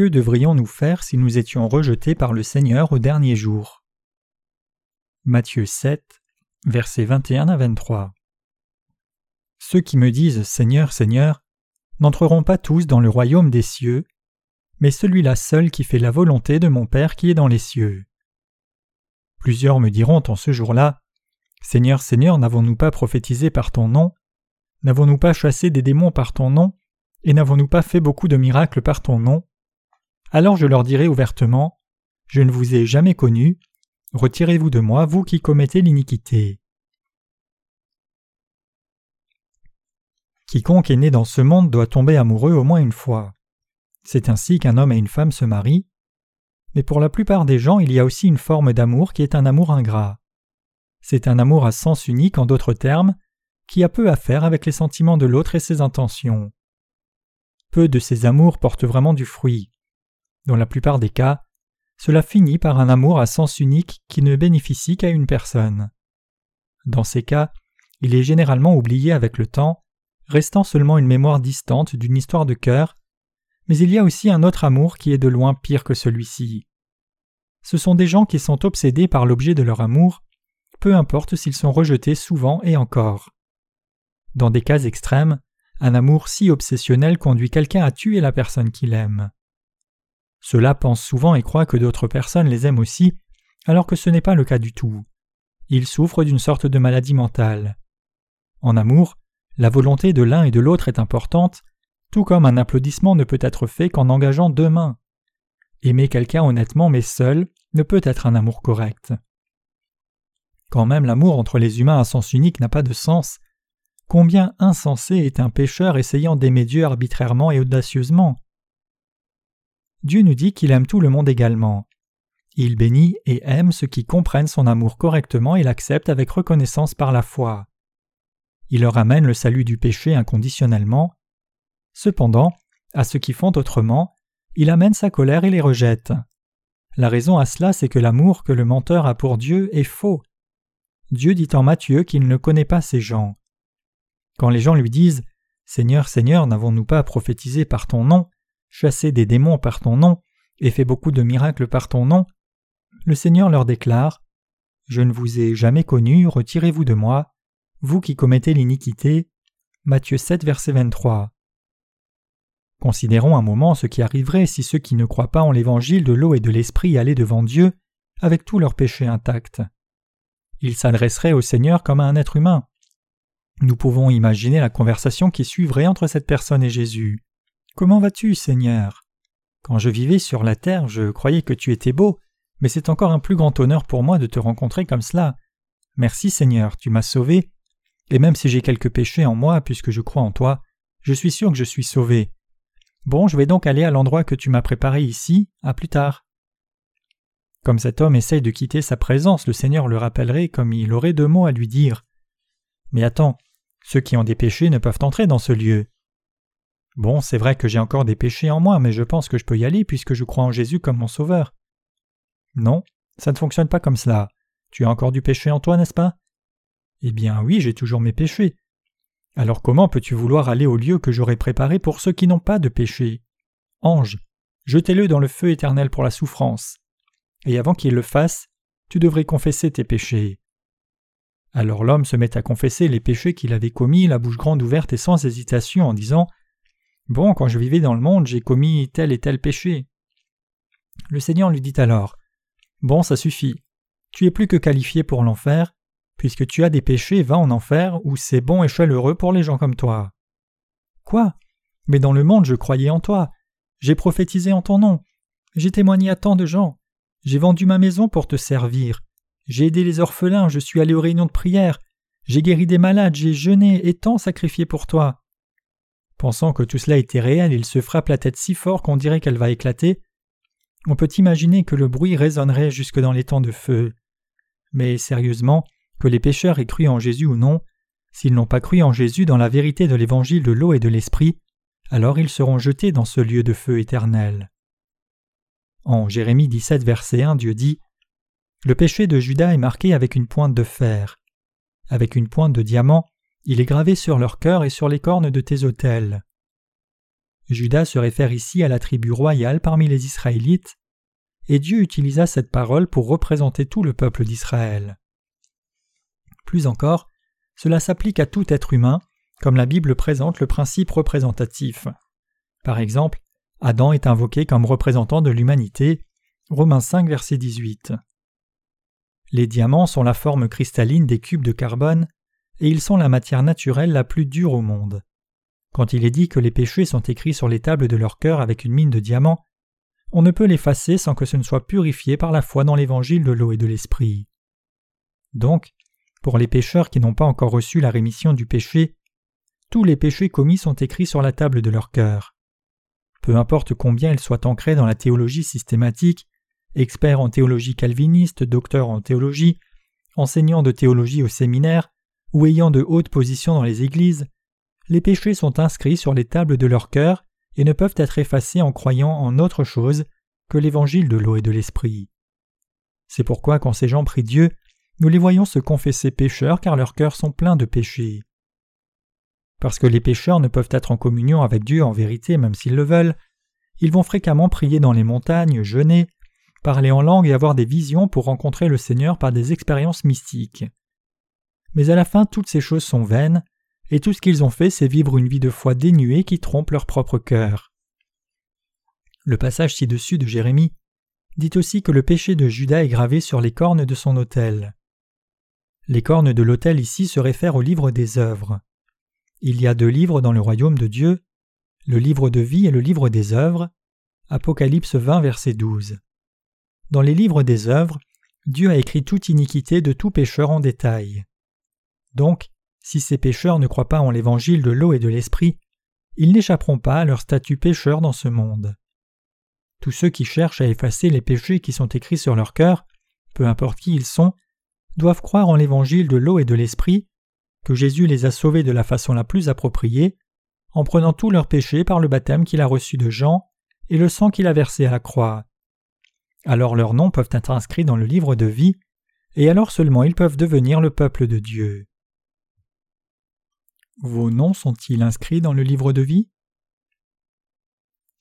Que devrions-nous faire si nous étions rejetés par le Seigneur au dernier jour? Matthieu 7, versets 21 à 23. Ceux qui me disent Seigneur, Seigneur, n'entreront pas tous dans le royaume des cieux, mais celui-là seul qui fait la volonté de mon Père qui est dans les cieux. Plusieurs me diront en ce jour-là Seigneur, Seigneur, n'avons-nous pas prophétisé par ton nom? N'avons-nous pas chassé des démons par ton nom? Et n'avons-nous pas fait beaucoup de miracles par ton nom? Alors je leur dirai ouvertement Je ne vous ai jamais connu, retirez-vous de moi, vous qui commettez l'iniquité. Quiconque est né dans ce monde doit tomber amoureux au moins une fois. C'est ainsi qu'un homme et une femme se marient. Mais pour la plupart des gens, il y a aussi une forme d'amour qui est un amour ingrat. C'est un amour à sens unique, en d'autres termes, qui a peu à faire avec les sentiments de l'autre et ses intentions. Peu de ces amours portent vraiment du fruit. Dans la plupart des cas, cela finit par un amour à sens unique qui ne bénéficie qu'à une personne. Dans ces cas, il est généralement oublié avec le temps, restant seulement une mémoire distante d'une histoire de cœur, mais il y a aussi un autre amour qui est de loin pire que celui-ci. Ce sont des gens qui sont obsédés par l'objet de leur amour, peu importe s'ils sont rejetés souvent et encore. Dans des cas extrêmes, un amour si obsessionnel conduit quelqu'un à tuer la personne qu'il aime. Ceux-là pensent souvent et croient que d'autres personnes les aiment aussi, alors que ce n'est pas le cas du tout. Ils souffrent d'une sorte de maladie mentale. En amour, la volonté de l'un et de l'autre est importante, tout comme un applaudissement ne peut être fait qu'en engageant deux mains. Aimer quelqu'un honnêtement mais seul ne peut être un amour correct. Quand même l'amour entre les humains à sens unique n'a pas de sens, combien insensé est un pécheur essayant d'aimer Dieu arbitrairement et audacieusement? Dieu nous dit qu'il aime tout le monde également. Il bénit et aime ceux qui comprennent son amour correctement et l'acceptent avec reconnaissance par la foi. Il leur amène le salut du péché inconditionnellement. Cependant, à ceux qui font autrement, il amène sa colère et les rejette. La raison à cela, c'est que l'amour que le menteur a pour Dieu est faux. Dieu dit en Matthieu qu'il ne connaît pas ces gens. Quand les gens lui disent Seigneur, Seigneur, n'avons-nous pas prophétisé par ton nom, chassé des démons par ton nom, et fait beaucoup de miracles par ton nom, le Seigneur leur déclare Je ne vous ai jamais connu, retirez-vous de moi, vous qui commettez l'iniquité. Matthieu 7, verset 23. Considérons un moment ce qui arriverait si ceux qui ne croient pas en l'évangile de l'eau et de l'esprit allaient devant Dieu avec tous leurs péchés intacts. Ils s'adresseraient au Seigneur comme à un être humain. Nous pouvons imaginer la conversation qui suivrait entre cette personne et Jésus. Comment vas-tu, Seigneur? Quand je vivais sur la terre, je croyais que tu étais beau, mais c'est encore un plus grand honneur pour moi de te rencontrer comme cela. Merci, Seigneur, tu m'as sauvé, et même si j'ai quelques péchés en moi, puisque je crois en toi, je suis sûr que je suis sauvé. Bon, je vais donc aller à l'endroit que tu m'as préparé ici, à plus tard. Comme cet homme essaye de quitter sa présence, le Seigneur le rappellerait comme il aurait deux mots à lui dire. Mais attends, ceux qui ont des péchés ne peuvent entrer dans ce lieu. Bon, c'est vrai que j'ai encore des péchés en moi, mais je pense que je peux y aller puisque je crois en Jésus comme mon Sauveur. Non, ça ne fonctionne pas comme cela. Tu as encore du péché en toi, n'est-ce pas? Eh bien oui, j'ai toujours mes péchés. Alors comment peux-tu vouloir aller au lieu que j'aurais préparé pour ceux qui n'ont pas de péché? Ange, jetez-le dans le feu éternel pour la souffrance. Et avant qu'il le fasse, tu devrais confesser tes péchés. Alors l'homme se met à confesser les péchés qu'il avait commis, la bouche grande ouverte et sans hésitation, en disant Bon, quand je vivais dans le monde, j'ai commis tel et tel péché. Le Seigneur lui dit alors Bon, ça suffit. Tu es plus que qualifié pour l'enfer. Puisque tu as des péchés, va en enfer, où c'est bon et chaleureux pour les gens comme toi. Quoi? Mais dans le monde, je croyais en toi. J'ai prophétisé en ton nom. J'ai témoigné à tant de gens. J'ai vendu ma maison pour te servir. J'ai aidé les orphelins, je suis allé aux réunions de prière. J'ai guéri des malades, j'ai jeûné et tant sacrifié pour toi. Pensant que tout cela était réel, il se frappe la tête si fort qu'on dirait qu'elle va éclater. On peut imaginer que le bruit résonnerait jusque dans les temps de feu. Mais sérieusement, que les pécheurs aient cru en Jésus ou non, s'ils n'ont pas cru en Jésus dans la vérité de l'évangile de l'eau et de l'esprit, alors ils seront jetés dans ce lieu de feu éternel. En Jérémie 17, verset 1, Dieu dit Le péché de Judas est marqué avec une pointe de fer. Avec une pointe de diamant, il est gravé sur leur cœur et sur les cornes de tes autels. Judas se réfère ici à la tribu royale parmi les Israélites, et Dieu utilisa cette parole pour représenter tout le peuple d'Israël. Plus encore, cela s'applique à tout être humain, comme la Bible présente le principe représentatif. Par exemple, Adam est invoqué comme représentant de l'humanité. Romains 5, verset 18. Les diamants sont la forme cristalline des cubes de carbone, et ils sont la matière naturelle la plus dure au monde. Quand il est dit que les péchés sont écrits sur les tables de leur cœur avec une mine de diamants, on ne peut l'effacer sans que ce ne soit purifié par la foi dans l'évangile de l'eau et de l'esprit. Donc, pour les pécheurs qui n'ont pas encore reçu la rémission du péché, tous les péchés commis sont écrits sur la table de leur cœur. Peu importe combien ils soient ancrés dans la théologie systématique, experts en théologie calviniste, docteurs en théologie, enseignants de théologie au séminaire, ou ayant de hautes positions dans les églises, les péchés sont inscrits sur les tables de leur cœur et ne peuvent être effacés en croyant en autre chose que l'évangile de l'eau et de l'esprit. C'est pourquoi quand ces gens prient Dieu, nous les voyons se confesser pécheurs car leurs cœurs sont pleins de péchés. Parce que les pécheurs ne peuvent être en communion avec Dieu en vérité même s'ils le veulent, ils vont fréquemment prier dans les montagnes, jeûner, parler en langue et avoir des visions pour rencontrer le Seigneur par des expériences mystiques. Mais à la fin toutes ces choses sont vaines, et tout ce qu'ils ont fait c'est vivre une vie de foi dénuée qui trompe leur propre cœur. Le passage ci-dessus de Jérémie dit aussi que le péché de Judas est gravé sur les cornes de son autel. Les cornes de l'autel ici se réfèrent au livre des œuvres. Il y a deux livres dans le royaume de Dieu, le livre de vie et le livre des œuvres. Apocalypse 20, verset 12. Dans les livres des œuvres, Dieu a écrit toute iniquité de tout pécheur en détail. Donc, si ces pécheurs ne croient pas en l'évangile de l'eau et de l'esprit, ils n'échapperont pas à leur statut pécheur dans ce monde. Tous ceux qui cherchent à effacer les péchés qui sont écrits sur leur cœur, peu importe qui ils sont, doivent croire en l'évangile de l'eau et de l'esprit que Jésus les a sauvés de la façon la plus appropriée, en prenant tous leurs péchés par le baptême qu'il a reçu de Jean et le sang qu'il a versé à la croix. Alors leurs noms peuvent être inscrits dans le livre de vie, et alors seulement ils peuvent devenir le peuple de Dieu. Vos noms sont-ils inscrits dans le livre de vie?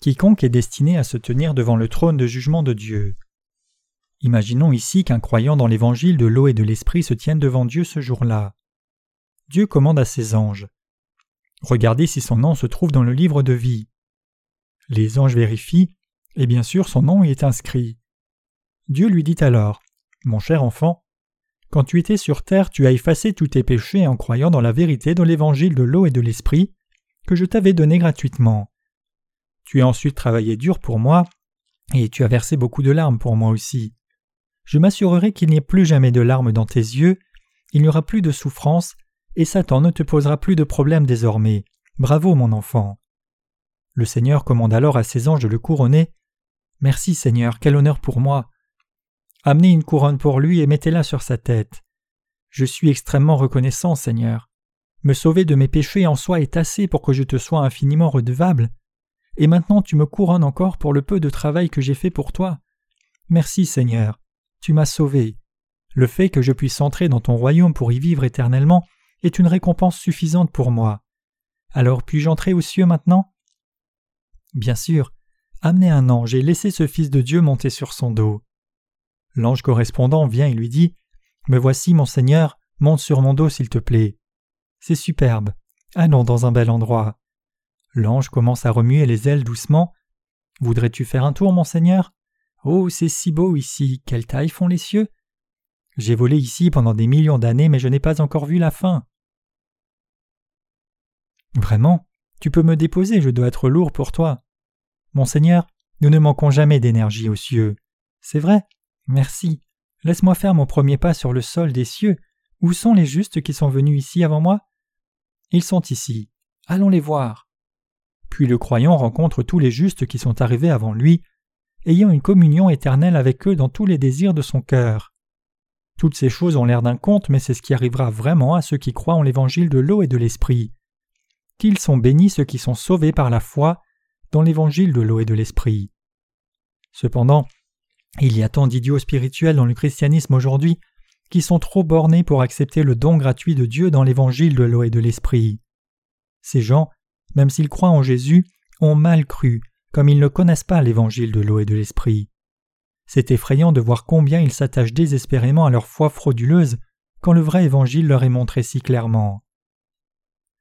Quiconque est destiné à se tenir devant le trône de jugement de Dieu. Imaginons ici qu'un croyant dans l'évangile de l'eau et de l'esprit se tienne devant Dieu ce jour-là. Dieu commande à ses anges. Regardez si son nom se trouve dans le livre de vie. Les anges vérifient, et bien sûr son nom y est inscrit. Dieu lui dit alors Mon cher enfant, quand tu étais sur terre, tu as effacé tous tes péchés en croyant dans la vérité de l'évangile de l'eau et de l'esprit que je t'avais donné gratuitement. Tu as ensuite travaillé dur pour moi, et tu as versé beaucoup de larmes pour moi aussi. Je m'assurerai qu'il n'y ait plus jamais de larmes dans tes yeux, il n'y aura plus de souffrance, et Satan ne te posera plus de problèmes désormais. Bravo, mon enfant. Le Seigneur commande alors à ses anges de le couronner. Merci, Seigneur, quel honneur pour moi. Amenez une couronne pour lui et mettez-la sur sa tête. Je suis extrêmement reconnaissant, Seigneur. Me sauver de mes péchés en soi est assez pour que je te sois infiniment redevable. Et maintenant tu me couronnes encore pour le peu de travail que j'ai fait pour toi. Merci, Seigneur. Tu m'as sauvé. Le fait que je puisse entrer dans ton royaume pour y vivre éternellement est une récompense suffisante pour moi. Alors puis-je entrer aux cieux maintenant? Bien sûr, amenez un ange et laissez ce Fils de Dieu monter sur son dos. L'ange correspondant vient et lui dit Me voici, mon Seigneur, monte sur mon dos, s'il te plaît. C'est superbe. Allons dans un bel endroit. L'ange commence à remuer les ailes doucement. Voudrais-tu faire un tour, mon Seigneur? Oh, c'est si beau ici, quelle taille font les cieux J'ai volé ici pendant des millions d'années, mais je n'ai pas encore vu la fin. Vraiment, tu peux me déposer, je dois être lourd pour toi. Monseigneur, nous ne manquons jamais d'énergie aux cieux. C'est vrai? Merci. Laisse-moi faire mon premier pas sur le sol des cieux. Où sont les justes qui sont venus ici avant moi? Ils sont ici. Allons les voir. Puis le croyant rencontre tous les justes qui sont arrivés avant lui, ayant une communion éternelle avec eux dans tous les désirs de son cœur. Toutes ces choses ont l'air d'un conte, mais c'est ce qui arrivera vraiment à ceux qui croient en l'évangile de l'eau et de l'esprit qu'ils sont bénis ceux qui sont sauvés par la foi dans l'évangile de l'eau et de l'esprit. Cependant, il y a tant d'idiots spirituels dans le christianisme aujourd'hui qui sont trop bornés pour accepter le don gratuit de Dieu dans l'évangile de l'eau et de l'esprit. Ces gens, même s'ils croient en Jésus, ont mal cru, comme ils ne connaissent pas l'évangile de l'eau et de l'esprit. C'est effrayant de voir combien ils s'attachent désespérément à leur foi frauduleuse quand le vrai évangile leur est montré si clairement.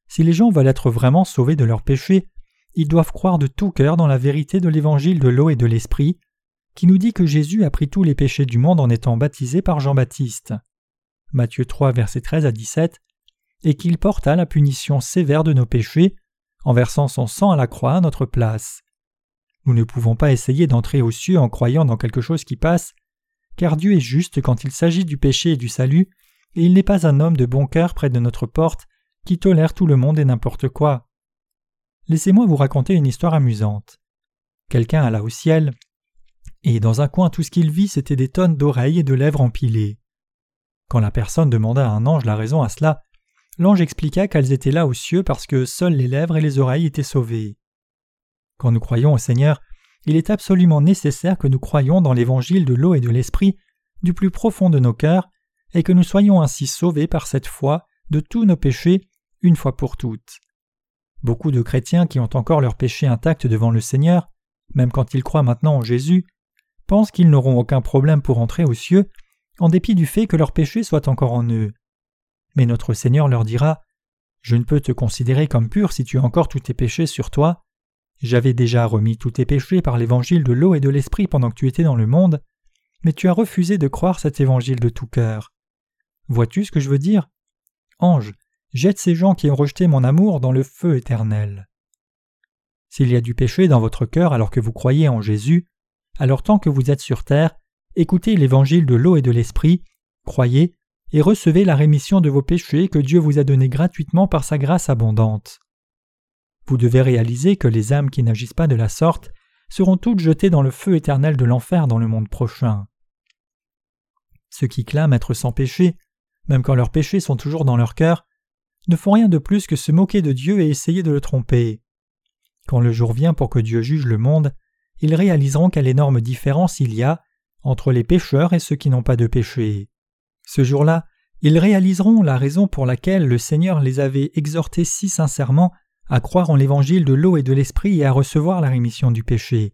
Si les gens veulent être vraiment sauvés de leurs péchés, ils doivent croire de tout cœur dans la vérité de l'évangile de l'eau et de l'esprit, qui nous dit que Jésus a pris tous les péchés du monde en étant baptisé par Jean-Baptiste. Matthieu 3, versets 13 à 17, et qu'il porta la punition sévère de nos péchés en versant son sang à la croix à notre place. Nous ne pouvons pas essayer d'entrer aux cieux en croyant dans quelque chose qui passe, car Dieu est juste quand il s'agit du péché et du salut, et il n'est pas un homme de bon cœur près de notre porte qui tolère tout le monde et n'importe quoi. Laissez-moi vous raconter une histoire amusante. Quelqu'un alla au ciel, et dans un coin tout ce qu'il vit c'était des tonnes d'oreilles et de lèvres empilées. Quand la personne demanda à un ange la raison à cela, l'ange expliqua qu'elles étaient là aux cieux parce que seules les lèvres et les oreilles étaient sauvées. Quand nous croyons au Seigneur, il est absolument nécessaire que nous croyions dans l'évangile de l'eau et de l'esprit du plus profond de nos cœurs, et que nous soyons ainsi sauvés par cette foi de tous nos péchés une fois pour toutes. Beaucoup de chrétiens qui ont encore leurs péchés intacts devant le Seigneur, même quand ils croient maintenant en Jésus, pensent qu'ils n'auront aucun problème pour entrer aux cieux, en dépit du fait que leurs péchés soient encore en eux. Mais notre Seigneur leur dira Je ne peux te considérer comme pur si tu as encore tous tes péchés sur toi. J'avais déjà remis tous tes péchés par l'évangile de l'eau et de l'esprit pendant que tu étais dans le monde, mais tu as refusé de croire cet évangile de tout cœur. Vois-tu ce que je veux dire? Ange, jette ces gens qui ont rejeté mon amour dans le feu éternel. S'il y a du péché dans votre cœur alors que vous croyez en Jésus, alors tant que vous êtes sur terre, écoutez l'évangile de l'eau et de l'esprit, croyez et recevez la rémission de vos péchés que Dieu vous a donné gratuitement par sa grâce abondante. Vous devez réaliser que les âmes qui n'agissent pas de la sorte seront toutes jetées dans le feu éternel de l'enfer dans le monde prochain. Ceux qui clament être sans péché, même quand leurs péchés sont toujours dans leur cœur, ne font rien de plus que se moquer de Dieu et essayer de le tromper. Quand le jour vient pour que Dieu juge le monde, ils réaliseront quelle énorme différence il y a entre les pécheurs et ceux qui n'ont pas de péché. Ce jour-là, ils réaliseront la raison pour laquelle le Seigneur les avait exhortés si sincèrement à croire en l'évangile de l'eau et de l'esprit et à recevoir la rémission du péché.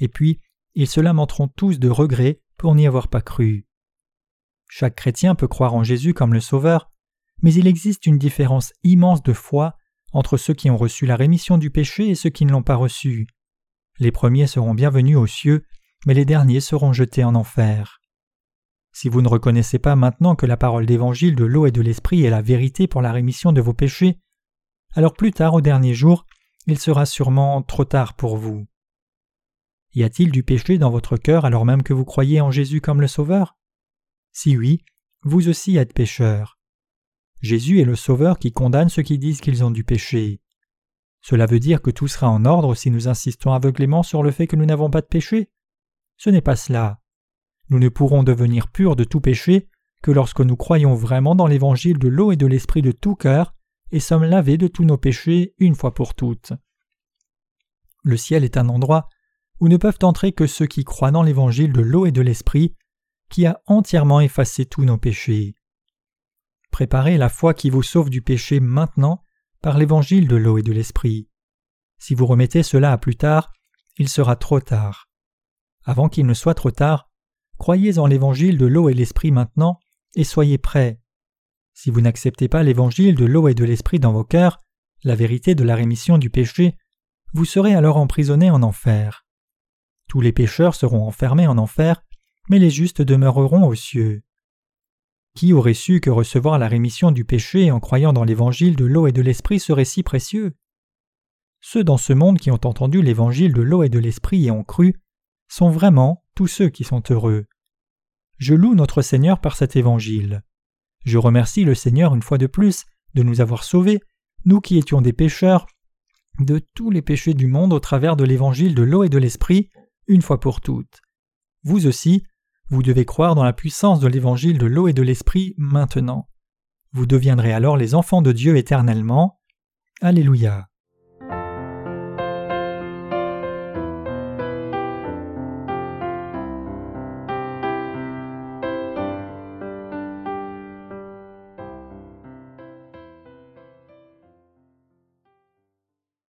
Et puis, ils se lamenteront tous de regret pour n'y avoir pas cru. Chaque chrétien peut croire en Jésus comme le Sauveur, mais il existe une différence immense de foi entre ceux qui ont reçu la rémission du péché et ceux qui ne l'ont pas reçue. Les premiers seront bienvenus aux cieux, mais les derniers seront jetés en enfer. Si vous ne reconnaissez pas maintenant que la parole d'évangile de l'eau et de l'esprit est la vérité pour la rémission de vos péchés, alors plus tard au dernier jour, il sera sûrement trop tard pour vous. Y a-t-il du péché dans votre cœur alors même que vous croyez en Jésus comme le Sauveur? Si oui, vous aussi êtes pécheur. Jésus est le Sauveur qui condamne ceux qui disent qu'ils ont du péché. Cela veut dire que tout sera en ordre si nous insistons aveuglément sur le fait que nous n'avons pas de péché Ce n'est pas cela. Nous ne pourrons devenir purs de tout péché que lorsque nous croyons vraiment dans l'évangile de l'eau et de l'esprit de tout cœur et sommes lavés de tous nos péchés une fois pour toutes. Le ciel est un endroit où ne peuvent entrer que ceux qui croient dans l'évangile de l'eau et de l'esprit, qui a entièrement effacé tous nos péchés. Préparez la foi qui vous sauve du péché maintenant par l'évangile de l'eau et de l'esprit. Si vous remettez cela à plus tard, il sera trop tard. Avant qu'il ne soit trop tard, croyez en l'évangile de l'eau et l'esprit maintenant et soyez prêts. Si vous n'acceptez pas l'évangile de l'eau et de l'esprit dans vos cœurs, la vérité de la rémission du péché, vous serez alors emprisonnés en enfer. Tous les pécheurs seront enfermés en enfer, mais les justes demeureront aux cieux. Qui aurait su que recevoir la rémission du péché en croyant dans l'évangile de l'eau et de l'esprit serait si précieux? Ceux dans ce monde qui ont entendu l'évangile de l'eau et de l'esprit et ont cru sont vraiment tous ceux qui sont heureux. Je loue notre Seigneur par cet évangile. Je remercie le Seigneur une fois de plus de nous avoir sauvés, nous qui étions des pécheurs, de tous les péchés du monde au travers de l'évangile de l'eau et de l'esprit, une fois pour toutes. Vous aussi, vous devez croire dans la puissance de l'évangile de l'eau et de l'esprit maintenant. Vous deviendrez alors les enfants de Dieu éternellement. Alléluia.